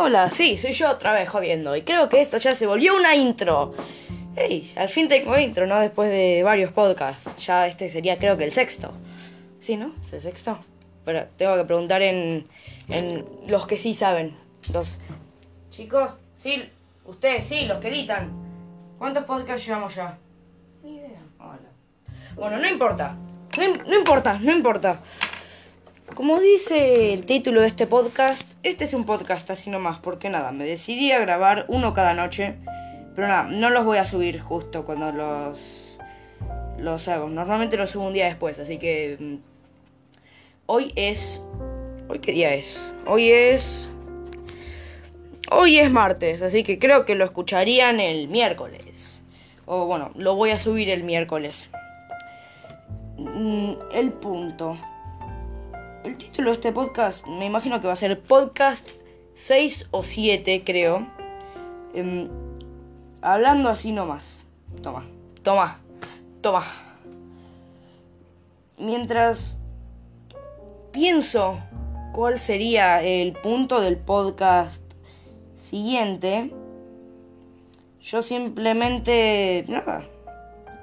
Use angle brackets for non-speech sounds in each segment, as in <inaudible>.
Hola, sí, soy yo otra vez jodiendo. Y creo que esto ya se volvió una intro. Hey, al fin tengo intro, ¿no? Después de varios podcasts. Ya este sería creo que el sexto. Sí, ¿no? ¿Es el sexto? Pero tengo que preguntar en, en los que sí saben. Los chicos, sí, ustedes sí, los que editan. ¿Cuántos podcasts llevamos ya? Ni idea. Hola. Bueno, no importa. No, im- no importa, no importa. Como dice el título de este podcast, este es un podcast así nomás, porque nada, me decidí a grabar uno cada noche, pero nada, no los voy a subir justo cuando los los hago. Normalmente los subo un día después, así que mm, hoy es hoy qué día es? Hoy es hoy es martes, así que creo que lo escucharían el miércoles. O bueno, lo voy a subir el miércoles. Mm, El punto. El título de este podcast, me imagino que va a ser podcast 6 o 7, creo. Em, hablando así nomás. Toma, toma, toma. Mientras pienso cuál sería el punto del podcast siguiente, yo simplemente, nada,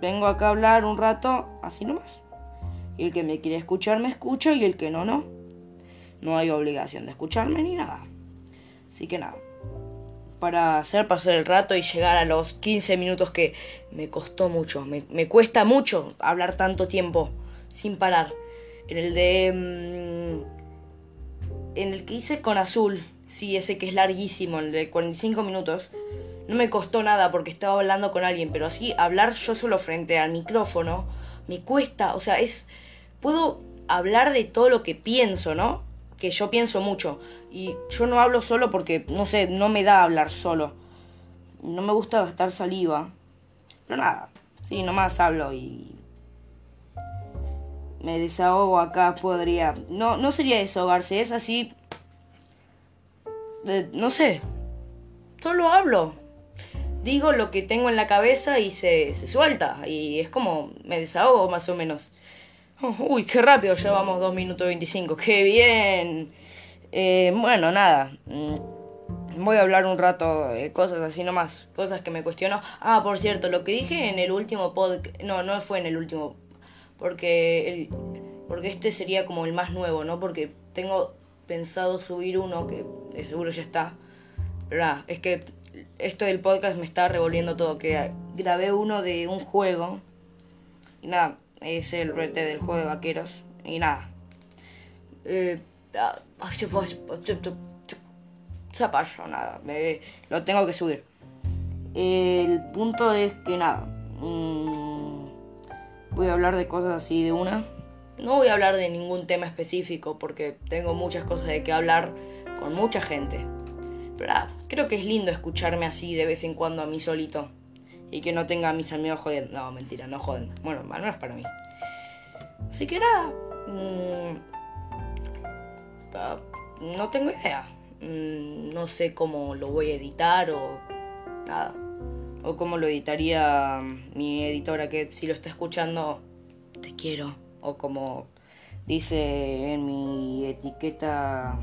vengo acá a hablar un rato así nomás. Y el que me quiere escuchar me escucha y el que no, no. No hay obligación de escucharme ni nada. Así que nada. Para hacer pasar el rato y llegar a los 15 minutos que me costó mucho. Me, me cuesta mucho hablar tanto tiempo sin parar. En el de... mm, en el que hice con azul. Sí, ese que es larguísimo, el de 45 minutos. No me costó nada porque estaba hablando con alguien, pero así hablar yo solo frente al micrófono me cuesta, o sea, es puedo hablar de todo lo que pienso, ¿no? Que yo pienso mucho y yo no hablo solo porque no sé, no me da hablar solo. No me gusta gastar saliva. Pero nada, sí, nomás hablo y me desahogo acá podría no no sería desahogarse, es así de- no sé. Solo hablo digo lo que tengo en la cabeza y se, se suelta. Y es como me desahogo más o menos. Oh, uy, qué rápido, llevamos 2 minutos 25. ¡Qué bien! Eh, bueno, nada. mm, Voy a hablar un rato de cosas así nomás. Cosas que me cuestiono. Ah, por cierto, lo que dije en el último podcast... No, no fue en el último. Porque, el- porque este sería como el más nuevo, ¿no? Porque tengo pensado subir uno que seguro ya está. Pero nada, es que esto del podcast me está revolviendo todo. Que grabé uno de un juego. Y nada, es el rete del juego de vaqueros. Y nada. Eh, ah, Zapallo, nada. me- lo tengo que subir. El punto es que nada. mm, voy a hablar de cosas así de una. No voy a hablar de ningún tema específico porque tengo muchas cosas de que hablar con mucha gente. Pero nada, creo que es lindo escucharme así de vez en cuando a mí solito. Y que no tenga a mis amigos jodiendo. No, mentira, no joden. Bueno, al menos para mí. Así que nada. mm, no tengo idea. Mm, no sé cómo lo voy a editar o nada. O cómo lo editaría mi editora que si lo está escuchando, te quiero. O como dice en mi etiqueta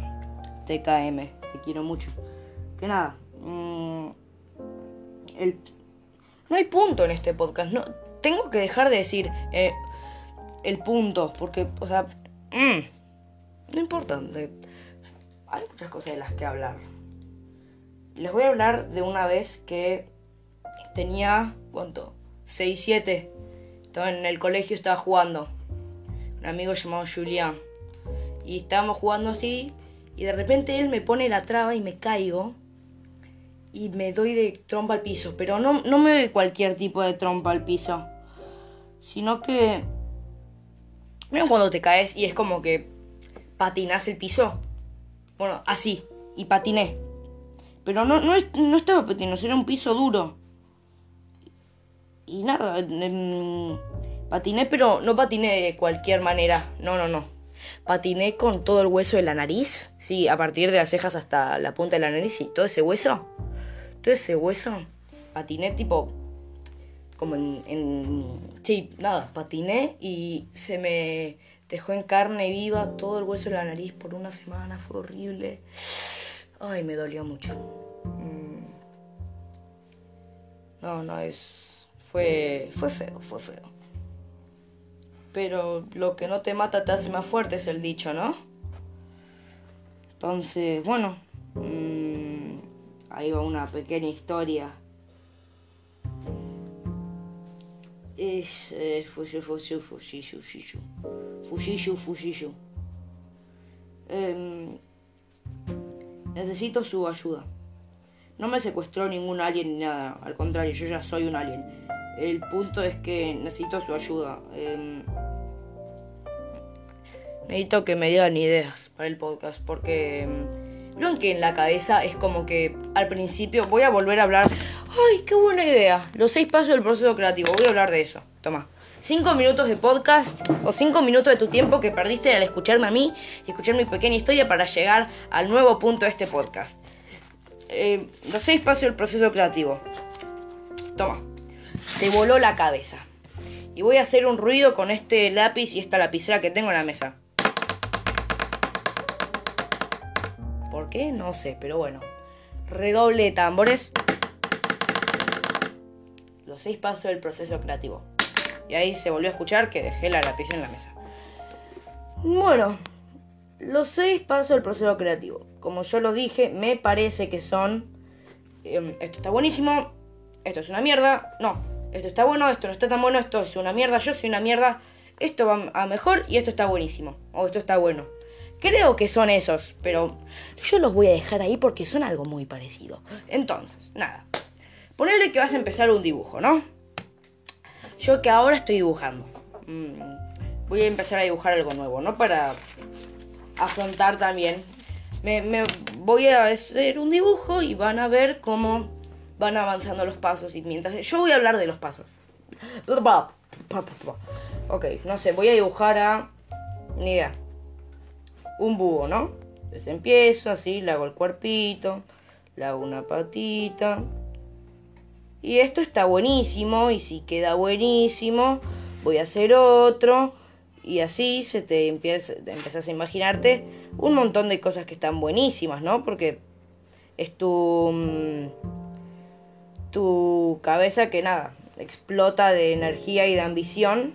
TKM, te quiero mucho. Que nada. mm, el, no hay punto en este podcast. No, tengo que dejar de decir eh, el punto. Porque, o sea, mm, no importa. hay muchas cosas de las que hablar. Les voy a hablar de una vez que tenía, ¿cuánto? 6, 7. Estaba en el colegio, estaba jugando. Un amigo llamado Julián. Y estábamos jugando así. Y de repente él me pone la traba y me caigo. Y me doy de trompa al piso. Pero no, no me doy cualquier tipo de trompa al piso. Sino que... ¿Vieron cuando te caes y es como que patinas el piso? Bueno, así. Y patiné. Pero no, no, no estaba patinando, era un piso duro. Y nada, patiné, pero no patiné de cualquier manera. No, no, no. Patiné con todo el hueso de la nariz. Sí, a partir de las cejas hasta la punta de la nariz. Y todo ese hueso. Todo ese hueso. Patiné tipo... Como en... sí, nada. Patiné y se me dejó en carne viva todo el hueso de la nariz por una semana. Fue horrible. Ay, me dolió mucho. Mm. No, no, es... Fue, fue feo, fue feo. Pero lo que no te mata te hace más fuerte es el dicho, ¿no? Entonces, bueno, mmm, ahí va una pequeña historia. Es eh, Fushishu, Fushishu. Eh, necesito su ayuda. No me secuestró ningún alien ni nada, al contrario, yo ya soy un alien. El punto es que necesito su ayuda. Eh, necesito que me digan ideas para el podcast porque mm, que en la cabeza es como que al principio voy a volver a hablar. ¡Ay, qué buena idea! Los seis pasos del proceso creativo. Voy a hablar de eso. Toma. Cinco minutos de podcast o cinco minutos de tu tiempo que perdiste al escucharme a mí y escuchar mi pequeña historia para llegar al nuevo punto de este podcast. Eh, los seis pasos del proceso creativo. Toma. Te voló la cabeza. Y voy a hacer un ruido con este lápiz y esta lapicera que tengo en la mesa. ¿Por qué? No sé, pero bueno. Redoble de tambores. Los seis pasos del proceso creativo. Y ahí se volvió a escuchar que dejé la lápiz en la mesa. Bueno, los seis pasos del proceso creativo. Como yo lo dije, me parece que son... Em, esto está buenísimo, esto es una mierda, no, esto está bueno, esto no está tan bueno, esto es una mierda, yo soy una mierda, esto va a mejor y esto está buenísimo, o esto está bueno. Creo que son esos, pero yo los voy a dejar ahí porque son algo muy parecido. Entonces, nada. Ponerle que vas a empezar un dibujo, ¿no? Yo que ahora estoy dibujando. Mm, voy a empezar a dibujar algo nuevo, ¿no? Para afrontar también. Me, voy a hacer un dibujo y van a ver cómo van avanzando los pasos. Y mientras. Yo voy a hablar de los pasos. Ok, no sé, voy a dibujar a. Ni idea un búho, ¿no? Entonces empiezo así, le hago el cuerpito, le hago una patita. Y esto está buenísimo, y si queda buenísimo, voy a hacer otro. Y así se te empieza, empiezas a imaginarte un montón de cosas que están buenísimas, ¿no? Porque es tu, mm, tu cabeza que nada, explota de energía y de ambición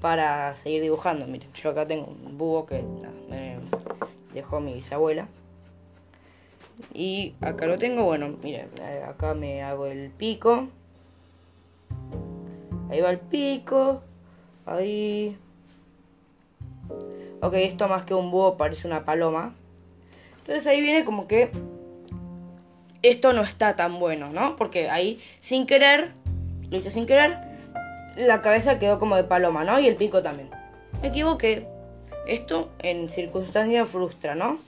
para seguir dibujando. Miren, yo acá tengo un búho que me dejó mi bisabuela. Y acá lo tengo, bueno, miren, acá me hago el pico. Ahí va el pico. Ahí. Ok, esto más que un búho parece una paloma. Entonces ahí viene como que esto no está tan bueno, ¿no? Porque ahí sin querer, lo hice sin querer, la cabeza quedó como de paloma, ¿no? Y el pico también. Me equivoqué. Esto en circunstancias frustra, ¿no?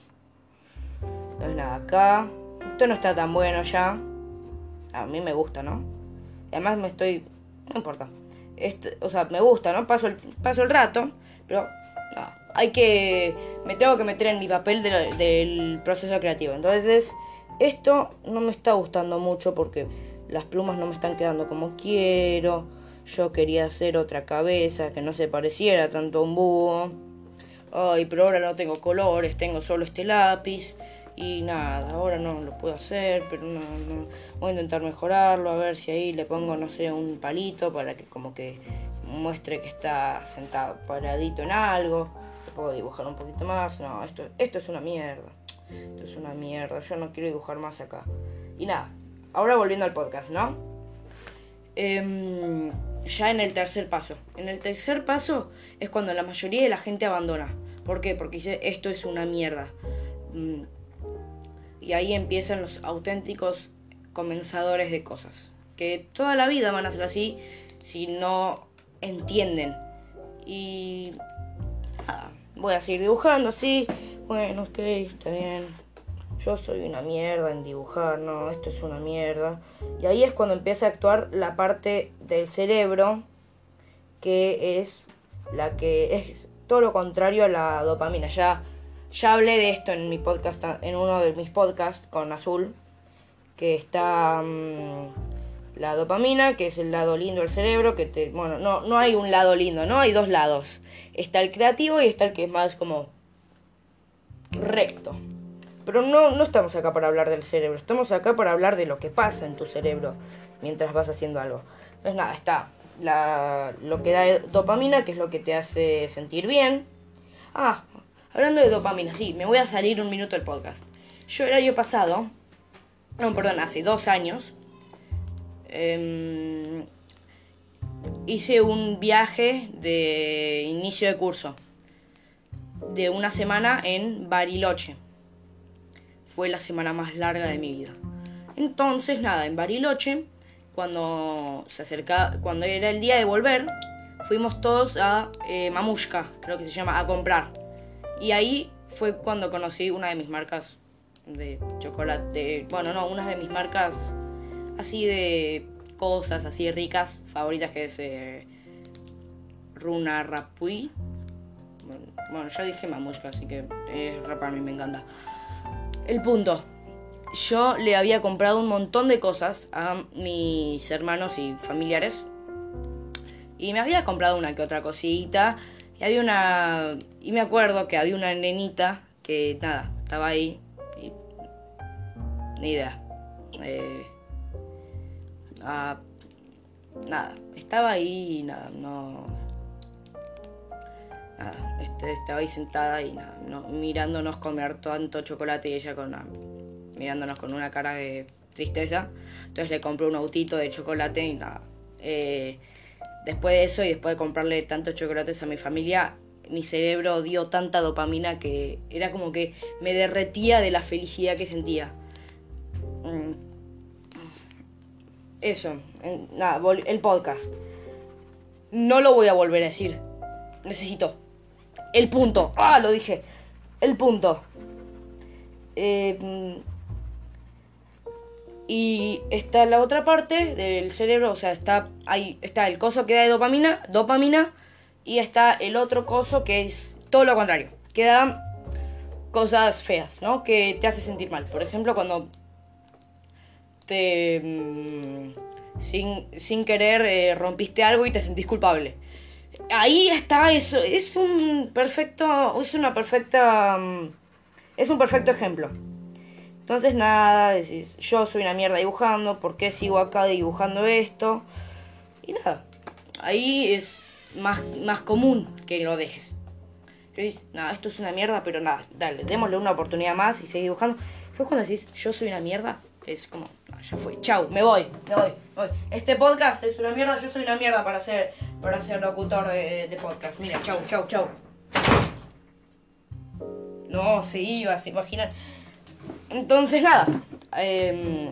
Entonces nada, acá. Esto no está tan bueno ya. A mí me gusta, ¿no? además me estoy... No importa. Esto, o sea, me gusta, ¿no? Paso el, paso el rato. Pero hay que... Me tengo que meter en mi papel del proceso creativo. Entonces, esto no me está gustando mucho porque las plumas no me están quedando como quiero yo quería hacer otra cabeza que no se pareciera tanto a un búho. Ay, pero ahora no tengo colores, tengo solo este lápiz. Y nada, ahora no lo puedo hacer, pero no, no. Voy a intentar mejorarlo, a ver si ahí le pongo, no sé, un palito para que como que muestre que está sentado paradito en algo. Puedo dibujar un poquito más. No, esto, esto es una mierda. Esto es una mierda. Yo no quiero dibujar más acá. Y nada, ahora volviendo al podcast, ¿no? Eh, ya en el tercer paso. En el tercer paso es cuando la mayoría de la gente abandona. ¿Por qué? Porque dice esto es una mierda. Mm. Y ahí empiezan los auténticos comenzadores de cosas. Que toda la vida van a ser así si no entienden. Y nada, voy a seguir dibujando así. Bueno, ok, está bien yo soy una mierda en dibujar, no, esto es una mierda. Y ahí es cuando empieza a actuar la parte del cerebro que es la que es todo lo contrario a la dopamina. Ya, ya hablé de esto en mi podcast, en uno de mis podcasts con Azul, que está mm, la dopamina, que es el lado lindo del cerebro, que te, bueno, no, no hay un lado lindo, no hay dos lados. Está el creativo y está el que es más como recto. Pero no, no estamos acá para hablar del cerebro, estamos acá para hablar de lo que pasa en tu cerebro mientras vas haciendo algo. Pues nada, está la, lo que da dopamina, que es lo que te hace sentir bien. Ah, hablando de dopamina, sí, me voy a salir un minuto del podcast. Yo el año pasado, no, perdón, hace dos años, em, hice un viaje de inicio de curso de una semana en Bariloche. Fue la semana más larga de mi vida. Entonces, nada, en Bariloche cuando se acercaba, cuando era el día de volver, fuimos todos a eh, Mamushka, creo que se llama, a comprar. Y ahí fue cuando conocí una de mis marcas de chocolate, bueno, no, una de mis marcas así de cosas así ricas, favoritas, que es eh, Runa Rapui. Bueno, ya dije Mamushka, así que es rap a mí me encanta. El punto yo le había comprado un montón de cosas a mis hermanos y familiares. Y me había comprado una que otra cosita. Y había una. Y me acuerdo que había una nenita que nada, estaba ahí. Y, ni idea. Eh, ah, nada, estaba ahí y nada, no. Nada, este, estaba ahí sentada y nada, no, mirándonos comer tanto chocolate y ella con una mirándonos con una cara de tristeza. Entonces le compré un autito de chocolate y nada. Eh, después de eso y después de comprarle tantos chocolates a mi familia, mi cerebro dio tanta dopamina que era como que me derretía de la felicidad que sentía. Mm. Eso, nada, el podcast. No lo voy a volver a decir. Necesito. El punto. Ah, lo dije. El punto. Eh, y está la otra parte del cerebro, o sea, está ahí está el coso que da de dopamina, dopamina y está el otro coso que es todo lo contrario, que da cosas feas, ¿no? Que te hace sentir mal. Por ejemplo, cuando te mm, sin, querer eh, rompiste algo y te sentís culpable. Ahí está eso, es un perfecto, es una perfecta mm, es un perfecto ejemplo. Entonces nada, decís, yo soy una mierda dibujando, ¿por qué sigo acá dibujando esto? Y nada, ahí es más, más común que lo dejes. Entonces, nada, esto es una mierda, pero nada, dale, démosle una oportunidad más y seguí dibujando. Después cuando decís, yo soy una mierda, es como, ya fue, chau, me voy, me voy, me voy. Este podcast es una mierda, yo soy una mierda para ser, para ser locutor de, podcast. Mira, chau, chau, chau. No, se iba, se imaginan. Entonces, nada. Em,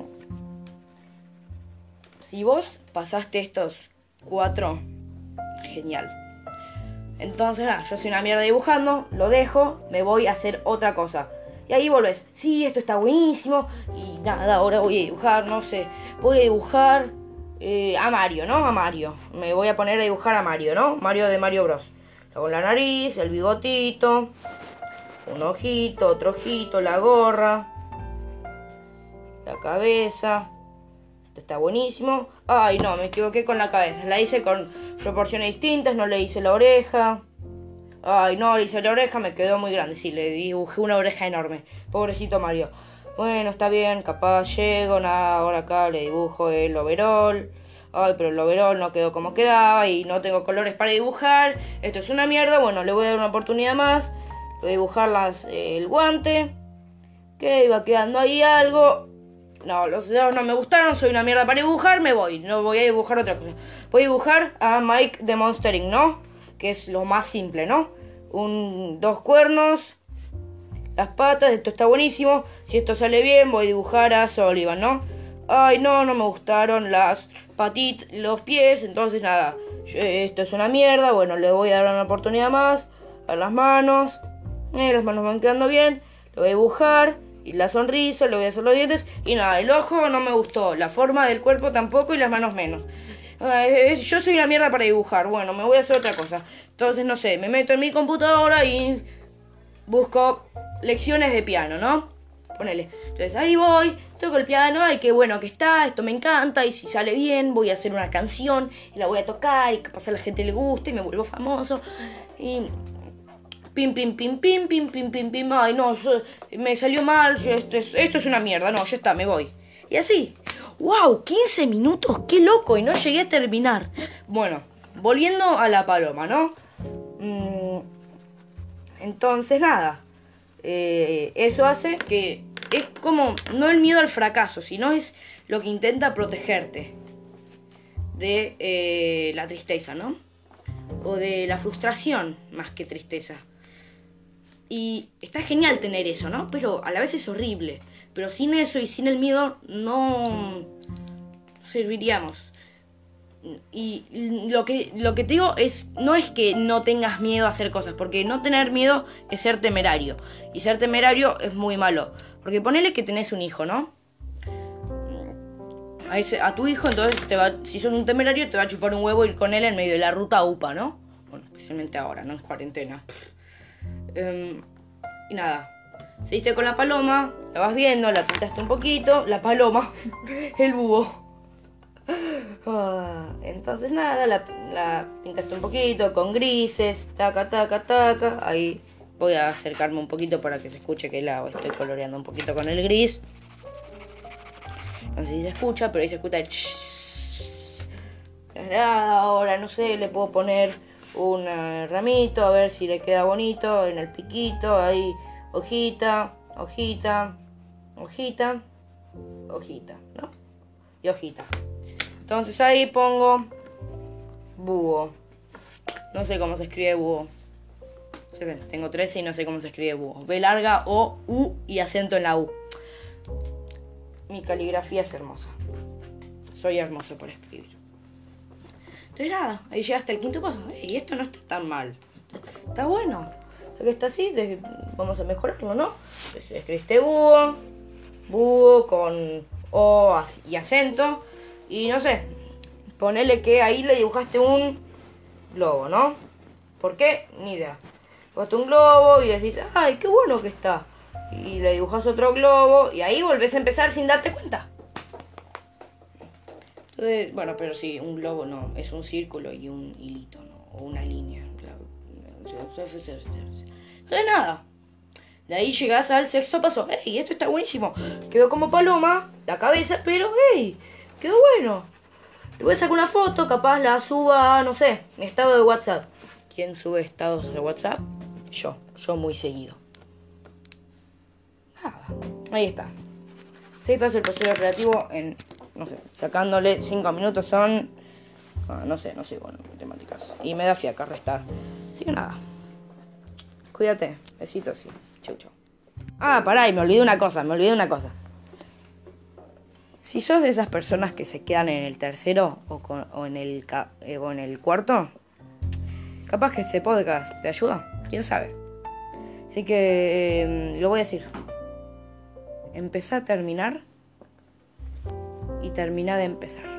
si vos pasaste estos cuatro, genial. Entonces, nada, yo soy una mierda dibujando, lo dejo, me voy a hacer otra cosa. Y ahí volvés, sí, esto está buenísimo. Y nada, ahora voy a dibujar, no sé, voy a dibujar eh, a Mario, ¿no? A Mario. Me voy a poner a dibujar a Mario, ¿no? Mario de Mario Bros. Luego la nariz, el bigotito, un ojito, otro ojito, la gorra, la cabeza. Esto está buenísimo. Ay, no, me equivoqué con la cabeza. La hice con proporciones distintas, no le hice la oreja. Ay, no, le hice la oreja, me quedó muy grande. Sí, le dibujé una oreja enorme. Pobrecito Mario. Bueno, está bien, capaz llego, nada, ahora acá le dibujo el overall. Ay, pero el overall no quedó como quedaba y no tengo colores para dibujar. Esto es una mierda. Bueno, le voy a dar una oportunidad más dibujar las, el guante. Que iba quedando ahí algo. No, los dedos no me gustaron, soy una mierda para dibujar, me voy. No voy a dibujar otra cosa. Voy a dibujar a Mike de Monstering, ¿no? Que es lo más simple, ¿no? Un, dos cuernos, las patas, esto está buenísimo. Si esto sale bien, voy a dibujar a Sullivan, ¿no? Ay, no, no me gustaron las patitas, los pies, entonces nada. Esto es una mierda, bueno, le voy a dar una oportunidad más a las manos. Eh, las manos van quedando bien. Lo voy a dibujar. Y la sonrisa, le voy a hacer los dientes. Y nada, el ojo no me gustó. La forma del cuerpo tampoco y las manos menos. Eh, yo soy una mierda para dibujar. Bueno, me voy a hacer otra cosa. Entonces, no sé, me meto en mi computadora y busco lecciones de piano, ¿no? Ponele. Entonces ahí voy, toco el piano, ay, qué bueno que está, esto me encanta, y si sale bien, voy a hacer una canción y la voy a tocar y que a la gente le guste y me vuelvo famoso. Y Pim, pim, pim, pim, pim, pim, pim, pim. Ay, no, me salió mal. Esto es, esto es una mierda. No, ya está, me voy. Y así. ¡Wow! 15 minutos, qué loco. Y no llegué a terminar. Bueno, volviendo a la paloma, ¿no? Mm, entonces, nada. Eh, eso hace que es como, no el miedo al fracaso, sino es lo que intenta protegerte de eh, la tristeza, ¿no? O de la frustración más que tristeza. Y está genial tener eso, ¿no? Pero a la vez es horrible. Pero sin eso y sin el miedo no serviríamos. Y lo que, lo que te digo es, no es que no tengas miedo a hacer cosas, porque no tener miedo es ser temerario. Y ser temerario es muy malo. Porque ponele que tenés un hijo, ¿no? A, tu hijo, entonces, te va, si sos un temerario, te va a chupar un huevo ir con él en medio de la ruta UPA, ¿no? Bueno, especialmente ahora, ¿no? En cuarentena. Em, y nada. Seguiste con la paloma, la vas viendo, la pintaste un poquito. La paloma, <laughs> el búho. <laughs> Ah, entonces nada, la, pintaste un poquito con grises, taca, taca, taca. Ahí voy a acercarme un poquito para que se escuche que la estoy coloreando un poquito con el gris. No sé si se escucha, pero ahí se escucha el nada, ahora no sé, le puedo poner un ramito a ver si le queda bonito en el piquito, ahí hojita, hojita, hojita, hojita, ¿no? Y hojita. Entonces ahí pongo búho. No sé cómo se escribe búho. Tengo 13 y no sé cómo se escribe búho. B larga O, U y acento en la U. Mi caligrafía es hermosa. Soy hermoso por escribir. Entonces nada, ahí llegaste al quinto paso. Y esto no está tan mal. Está bueno. Ya que está así, vamos a mejorarlo, ¿no? Entonces escribiste búho. Búho con O y acento. Y no sé, ponele que ahí le dibujaste un globo, ¿no? ¿Por qué? Ni idea. Dibujaste un globo y decís, ay, qué bueno que está. Y le dibujas otro globo y ahí volvés a empezar sin darte cuenta. Entonces, bueno, pero sí, un globo no, es un círculo y un hilito, ¿no? O una línea. Entonces nada. De ahí llegás al sexto paso. ¡Ey! Esto está buenísimo. Quedó como paloma, la cabeza, pero ¡ey! Quedó bueno. Le voy a sacar una foto, capaz la suba, no sé, mi estado de WhatsApp. ¿Quién sube estados de WhatsApp? Yo, yo muy seguido. Nada, ahí está. Seis pasos el proceso creativo en, no sé, sacándole cinco minutos son, ah, no sé, no sé, bueno, matemáticas. Y me da fiaca restar. Así que nada. Cuídate, besitos, sí. Chau, chau. Ah, pará, y me olvidé una cosa, me olvidé una cosa. Si sos de esas personas que se quedan en el tercero o, en, el, eh, o en el cuarto, capaz que este podcast te ayuda, quién sabe. Así que em, lo voy a decir. Empezá a terminar y termina de empezar.